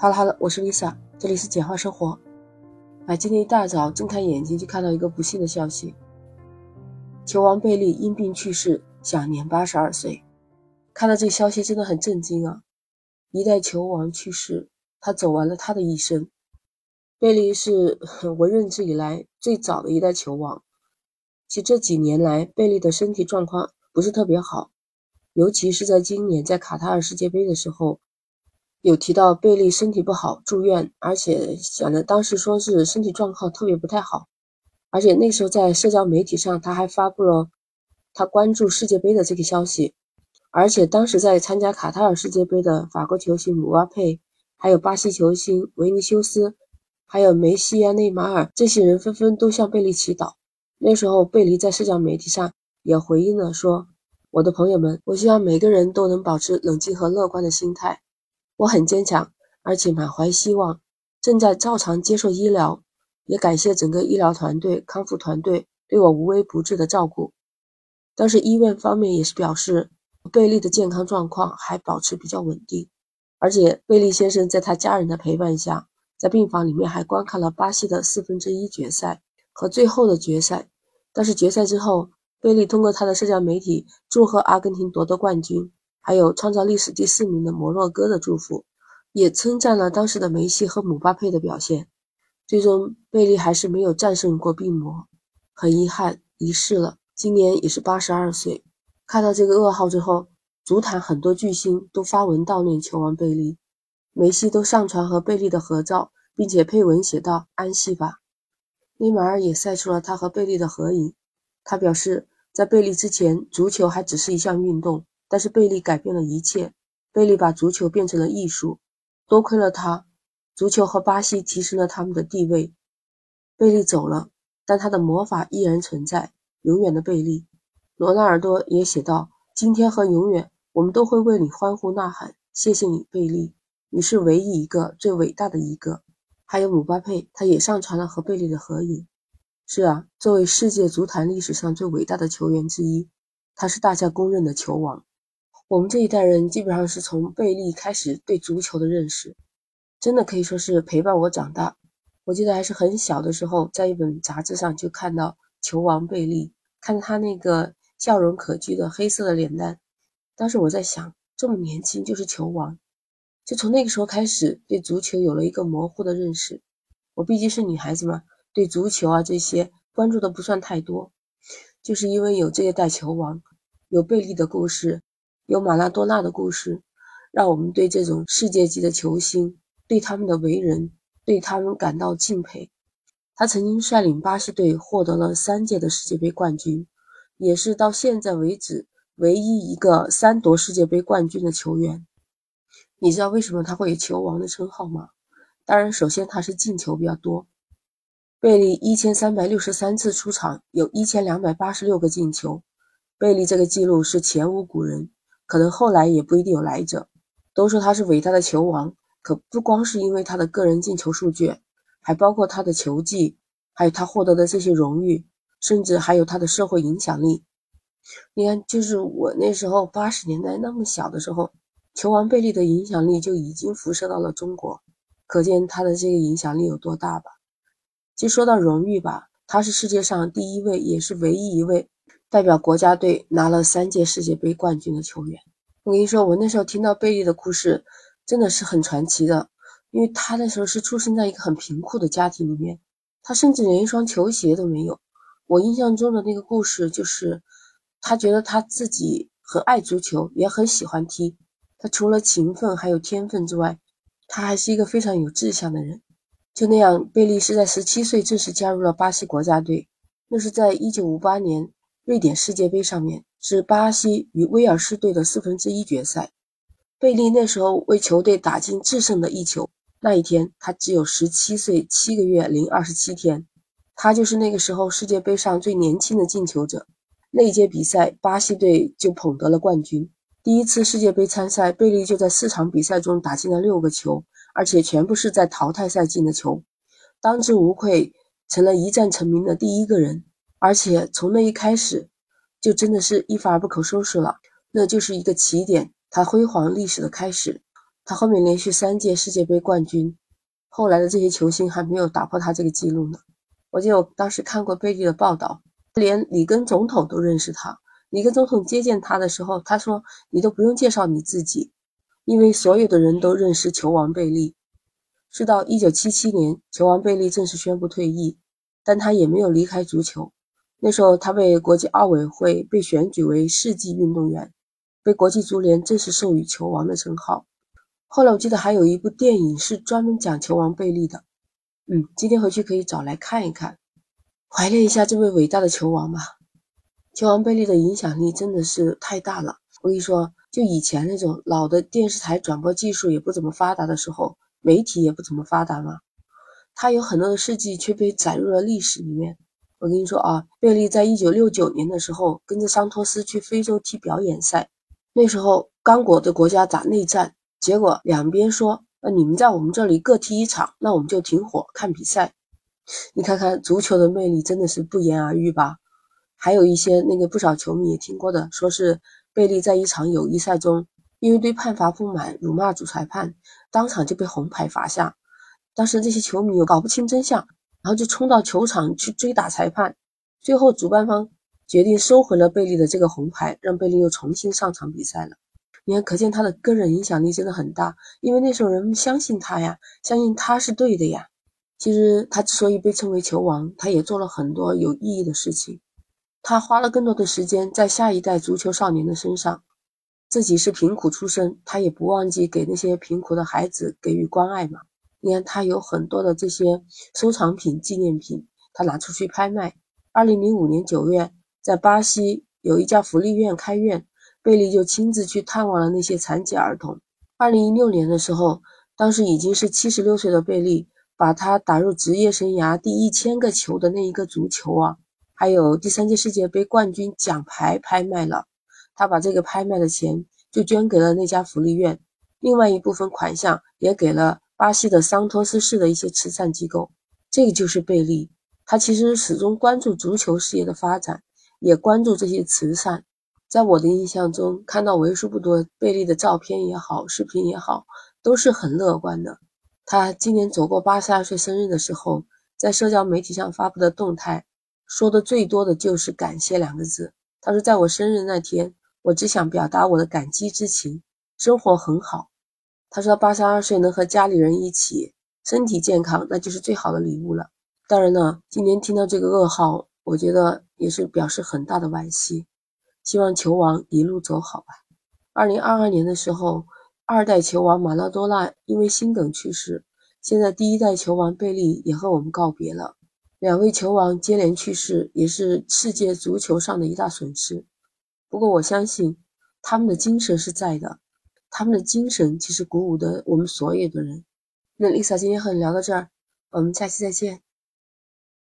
哈喽哈喽，我是 Lisa，这里是简化生活。哎，今天一大早睁开眼睛就看到一个不幸的消息：球王贝利因病去世，享年八十二岁。看到这消息真的很震惊啊！一代球王去世，他走完了他的一生。贝利是我认知以来最早的一代球王。其实这几年来，贝利的身体状况不是特别好，尤其是在今年在卡塔尔世界杯的时候。有提到贝利身体不好住院，而且讲的当时说是身体状况特别不太好，而且那时候在社交媒体上他还发布了他关注世界杯的这个消息，而且当时在参加卡塔尔世界杯的法国球星姆巴佩，还有巴西球星维尼修斯，还有梅西啊内马尔这些人纷纷都向贝利祈祷。那时候贝利在社交媒体上也回应了说：“我的朋友们，我希望每个人都能保持冷静和乐观的心态。”我很坚强，而且满怀希望，正在照常接受医疗，也感谢整个医疗团队、康复团队对我无微不至的照顾。但是医院方面也是表示，贝利的健康状况还保持比较稳定，而且贝利先生在他家人的陪伴下，在病房里面还观看了巴西的四分之一决赛和最后的决赛。但是决赛之后，贝利通过他的社交媒体祝贺阿根廷夺得冠军。还有创造历史第四名的摩洛哥的祝福，也称赞了当时的梅西和姆巴佩的表现。最终，贝利还是没有战胜过病魔，很遗憾离世了，今年也是八十二岁。看到这个噩耗之后，足坛很多巨星都发文悼念球王贝利，梅西都上传和贝利的合照，并且配文写道：“安息吧。”内马尔也晒出了他和贝利的合影，他表示，在贝利之前，足球还只是一项运动。但是贝利改变了一切，贝利把足球变成了艺术，多亏了他，足球和巴西提升了他们的地位。贝利走了，但他的魔法依然存在，永远的贝利。罗纳尔多也写道：“今天和永远，我们都会为你欢呼呐喊，谢谢你，贝利，你是唯一一个最伟大的一个。”还有姆巴佩，他也上传了和贝利的合影。是啊，作为世界足坛历史上最伟大的球员之一，他是大家公认的球王。我们这一代人基本上是从贝利开始对足球的认识，真的可以说是陪伴我长大。我记得还是很小的时候，在一本杂志上就看到球王贝利，看他那个笑容可掬的黑色的脸蛋，当时我在想，这么年轻就是球王，就从那个时候开始对足球有了一个模糊的认识。我毕竟是女孩子嘛，对足球啊这些关注的不算太多，就是因为有这一代球王，有贝利的故事。有马拉多纳的故事，让我们对这种世界级的球星，对他们的为人，对他们感到敬佩。他曾经率领巴西队获得了三届的世界杯冠军，也是到现在为止唯一一个三夺世界杯冠军的球员。你知道为什么他会有球王的称号吗？当然，首先他是进球比较多。贝利一千三百六十三次出场，有一千两百八十六个进球。贝利这个记录是前无古人。可能后来也不一定有来者。都说他是伟大的球王，可不光是因为他的个人进球数据，还包括他的球技，还有他获得的这些荣誉，甚至还有他的社会影响力。你看，就是我那时候八十年代那么小的时候，球王贝利的影响力就已经辐射到了中国，可见他的这个影响力有多大吧？其实说到荣誉吧，他是世界上第一位，也是唯一一位。代表国家队拿了三届世界杯冠军的球员，我跟你说，我那时候听到贝利的故事，真的是很传奇的。因为他那时候是出生在一个很贫苦的家庭里面，他甚至连一双球鞋都没有。我印象中的那个故事就是，他觉得他自己很爱足球，也很喜欢踢。他除了勤奋还有天分之外，他还是一个非常有志向的人。就那样，贝利是在十七岁正式加入了巴西国家队，那是在一九五八年。瑞典世界杯上面是巴西与威尔士队的四分之一决赛，贝利那时候为球队打进制胜的一球。那一天他只有十七岁七个月零二十七天，他就是那个时候世界杯上最年轻的进球者。那一届比赛巴西队就捧得了冠军。第一次世界杯参赛，贝利就在四场比赛中打进了六个球，而且全部是在淘汰赛进的球，当之无愧成了一战成名的第一个人。而且从那一开始，就真的是一发而不可收拾了，那就是一个起点，他辉煌历史的开始。他后面连续三届世界杯冠军，后来的这些球星还没有打破他这个记录呢。我记得我当时看过贝利的报道，连里根总统都认识他。里根总统接见他的时候，他说：“你都不用介绍你自己，因为所有的人都认识球王贝利。”是到1977年，球王贝利正式宣布退役，但他也没有离开足球。那时候，他被国际奥委会被选举为世纪运动员，被国际足联正式授予球王的称号。后来，我记得还有一部电影是专门讲球王贝利的。嗯，今天回去可以找来看一看，怀念一下这位伟大的球王吧。球王贝利的影响力真的是太大了。我跟你说，就以前那种老的电视台转播技术也不怎么发达的时候，媒体也不怎么发达嘛，他有很多的事迹却被载入了历史里面。我跟你说啊，贝利在一九六九年的时候跟着桑托斯去非洲踢表演赛，那时候刚果的国家打内战，结果两边说，呃，你们在我们这里各踢一场，那我们就停火看比赛。你看看足球的魅力，真的是不言而喻吧。还有一些那个不少球迷也听过的，说是贝利在一场友谊赛中，因为对判罚不满，辱骂主裁判，当场就被红牌罚下。当时这些球迷又搞不清真相，然后就冲到球场去追打裁判。最后主办方决定收回了贝利的这个红牌，让贝利又重新上场比赛了。你看，可见他的个人影响力真的很大，因为那时候人们相信他呀，相信他是对的呀。其实他之所以被称为球王，他也做了很多有意义的事情。他花了更多的时间在下一代足球少年的身上，自己是贫苦出身，他也不忘记给那些贫苦的孩子给予关爱嘛。你看，他有很多的这些收藏品、纪念品，他拿出去拍卖。二零零五年九月，在巴西有一家福利院开院，贝利就亲自去探望了那些残疾儿童。二零一六年的时候，当时已经是七十六岁的贝利，把他打入职业生涯第一千个球的那一个足球啊。还有第三届世界杯冠军奖牌拍卖了，他把这个拍卖的钱就捐给了那家福利院，另外一部分款项也给了巴西的桑托斯市的一些慈善机构。这个就是贝利，他其实始终关注足球事业的发展，也关注这些慈善。在我的印象中，看到为数不多贝利的照片也好，视频也好，都是很乐观的。他今年走过八十二岁生日的时候，在社交媒体上发布的动态。说的最多的就是感谢两个字。他说，在我生日那天，我只想表达我的感激之情。生活很好。他说，八十二岁能和家里人一起，身体健康，那就是最好的礼物了。当然呢，今天听到这个噩耗，我觉得也是表示很大的惋惜。希望球王一路走好吧。二零二二年的时候，二代球王马拉多纳因为心梗去世，现在第一代球王贝利也和我们告别了。两位球王接连去世，也是世界足球上的一大损失。不过，我相信他们的精神是在的，他们的精神其实鼓舞的我们所有的人。那 Lisa 今天和你聊到这儿，我们下期再见。